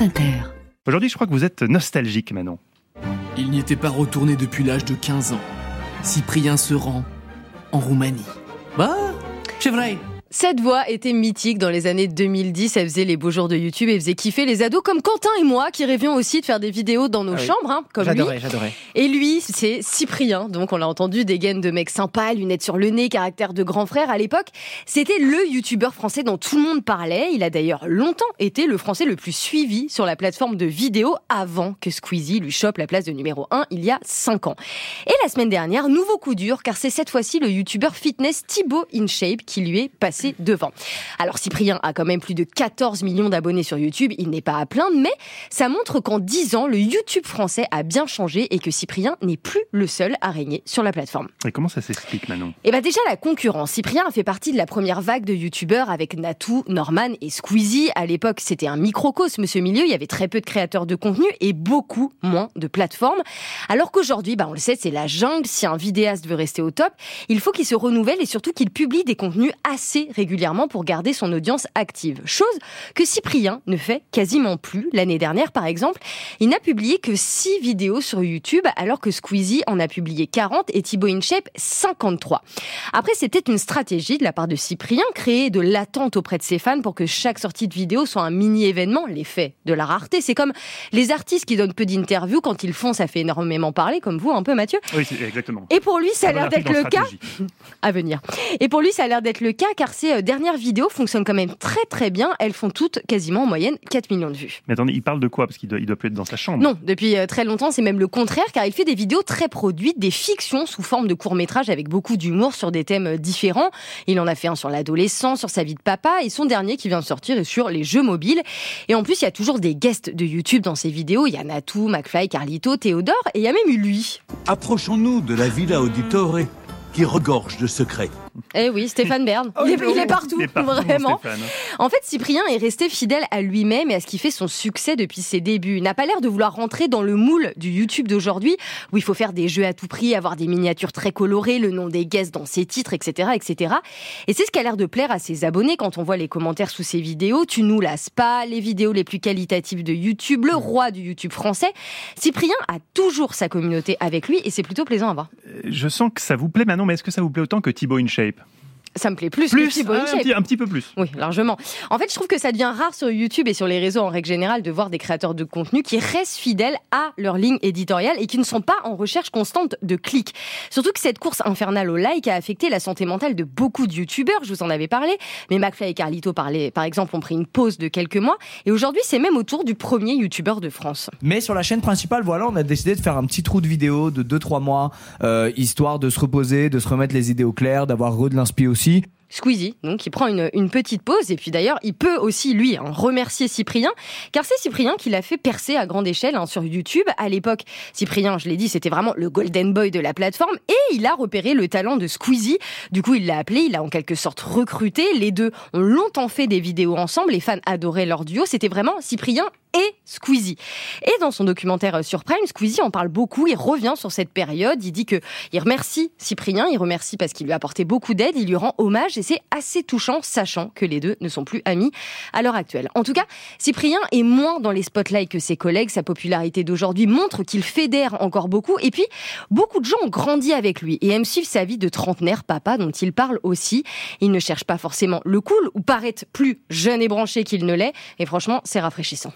France Inter. Aujourd'hui, je crois que vous êtes nostalgique, Manon. Il n'y était pas retourné depuis l'âge de 15 ans. Cyprien se rend en Roumanie. Bah, c'est vrai. Cette voix était mythique dans les années 2010. Elle faisait les beaux jours de YouTube et faisait kiffer les ados comme Quentin et moi qui rêvions aussi de faire des vidéos dans nos Ah oui. chambres, hein, comme lui. J'adorais, j'adorais. Et lui, c'est Cyprien. Donc, on l'a entendu, des gaines de mec sympa, lunettes sur le nez, caractère de grand frère. À l'époque, c'était le youtubeur français dont tout le monde parlait. Il a d'ailleurs longtemps été le français le plus suivi sur la plateforme de vidéo avant que Squeezie lui chope la place de numéro 1 il y a 5 ans. Et la semaine dernière, nouveau coup dur, car c'est cette fois-ci le youtubeur fitness Thibaut InShape qui lui est passé devant. Alors, Cyprien a quand même plus de 14 millions d'abonnés sur YouTube. Il n'est pas à plaindre, mais ça montre qu'en 10 ans, le YouTube français a bien changé et que Cyprien n'est plus le seul à régner sur la plateforme. Et comment ça s'explique, Manon? Et bah déjà la concurrence. Cyprien a fait partie de la première vague de youtubeurs avec Natou, Norman et Squeezie. À l'époque, c'était un microcosme ce milieu. Il y avait très peu de créateurs de contenu et beaucoup moins de plateformes. Alors qu'aujourd'hui, bah on le sait, c'est la jungle. Si un vidéaste veut rester au top, il faut qu'il se renouvelle et surtout qu'il publie des contenus assez régulièrement pour garder son audience active. Chose que Cyprien ne fait quasiment plus. L'année dernière, par exemple, il n'a publié que 6 vidéos sur YouTube alors que Squeezie en a publié 40 et Thibaut InShape 53. Après, c'était une stratégie de la part de Cyprien, créer de l'attente auprès de ses fans pour que chaque sortie de vidéo soit un mini-événement, l'effet de la rareté. C'est comme les artistes qui donnent peu d'interviews, quand ils font, ça fait énormément parler, comme vous un peu Mathieu. Oui, exactement. Et pour lui, ça a l'air d'être le cas à venir. Et pour lui, ça a l'air d'être le cas car ses euh, dernières vidéos fonctionnent quand même très très bien. Elles font toutes quasiment en moyenne 4 millions de vues. Mais attendez, il parle de quoi? Parce qu'il doit, il doit plus être dans sa chambre. Non, depuis euh, très longtemps, c'est même le contraire, car il fait des vidéos très produites, des fictions sous forme de courts-métrages avec beaucoup d'humour sur des thèmes euh, différents. Il en a fait un sur l'adolescence, sur sa vie de papa, et son dernier qui vient de sortir est sur les jeux mobiles. Et en plus, il y a toujours des guests de YouTube dans ses vidéos. Il y a Natou, McFly, Carlito, Théodore, et il y a même eu lui. Approchons-nous de la Villa Auditore qui regorge de secrets. Eh oui, Stéphane Bern. il, est, il est partout, Il est partout, mon vraiment. En fait, Cyprien est resté fidèle à lui-même et à ce qui fait son succès depuis ses débuts. Il n'a pas l'air de vouloir rentrer dans le moule du YouTube d'aujourd'hui, où il faut faire des jeux à tout prix, avoir des miniatures très colorées, le nom des guests dans ses titres, etc., etc. Et c'est ce qui a l'air de plaire à ses abonnés quand on voit les commentaires sous ses vidéos. Tu nous lasses pas, les vidéos les plus qualitatives de YouTube, le roi du YouTube français. Cyprien a toujours sa communauté avec lui et c'est plutôt plaisant à voir. Euh, Je sens que ça vous plaît, Manon, mais est-ce que ça vous plaît autant que Thibaut InShape sleep. Ça me plaît plus, que Plus Thibaut Ah, un, petit, un petit peu plus. Oui, largement. En fait, je trouve que ça devient rare sur YouTube et sur les réseaux en règle générale de voir des créateurs de contenu qui restent fidèles à leur ligne éditoriale et qui ne sont pas en recherche constante de clics. Surtout que cette course infernale au like a affecté la santé mentale de beaucoup de YouTubeurs, je vous en avais parlé, mais McFly et Carlito, parlaient- par exemple, ont pris une pause de quelques mois et aujourd'hui, c'est même au tour du premier YouTubeur de France. Mais sur la chaîne principale, voilà, on a décidé de faire un petit trou de vidéo de 2-3 mois, euh, histoire de se reposer, de se remettre les idées au clair, d'avoir re de l'inspi aussi. Squeezie, donc il prend une, petite pause et puis d'ailleurs il peut aussi lui hein, remercier Cyprien car c'est Cyprien qui l'a fait percer à grande échelle hein, sur YouTube. À l'époque, Cyprien, je l'ai dit, c'était vraiment le golden boy de la plateforme et il a repéré le talent de Squeezie. Du coup, il l'a appelé, il l'a en quelque sorte recruté. Les deux ont longtemps fait des vidéos ensemble, les fans adoraient leur duo. C'était vraiment Cyprien et Squeezie. Et dans son documentaire euh, sur Prime, Squeezie en parle beaucoup, il revient sur cette période, il dit que il remercie Cyprien, il remercie parce qu'il lui a apporté beaucoup d'aide, il lui rend hommage et c'est assez touchant sachant que les deux ne sont plus amis à l'heure actuelle. En tout cas, Cyprien est moins dans les spotlights que ses collègues, sa popularité d'aujourd'hui montre qu'il fédère encore beaucoup et puis beaucoup de gens ont grandi avec lui et aiment suivre sa vie de trentenaire papa dont il parle aussi. Il ne cherche pas forcément le cool ou paraître plus jeune et branché qu'il ne l'est et franchement, c'est rafraîchissant.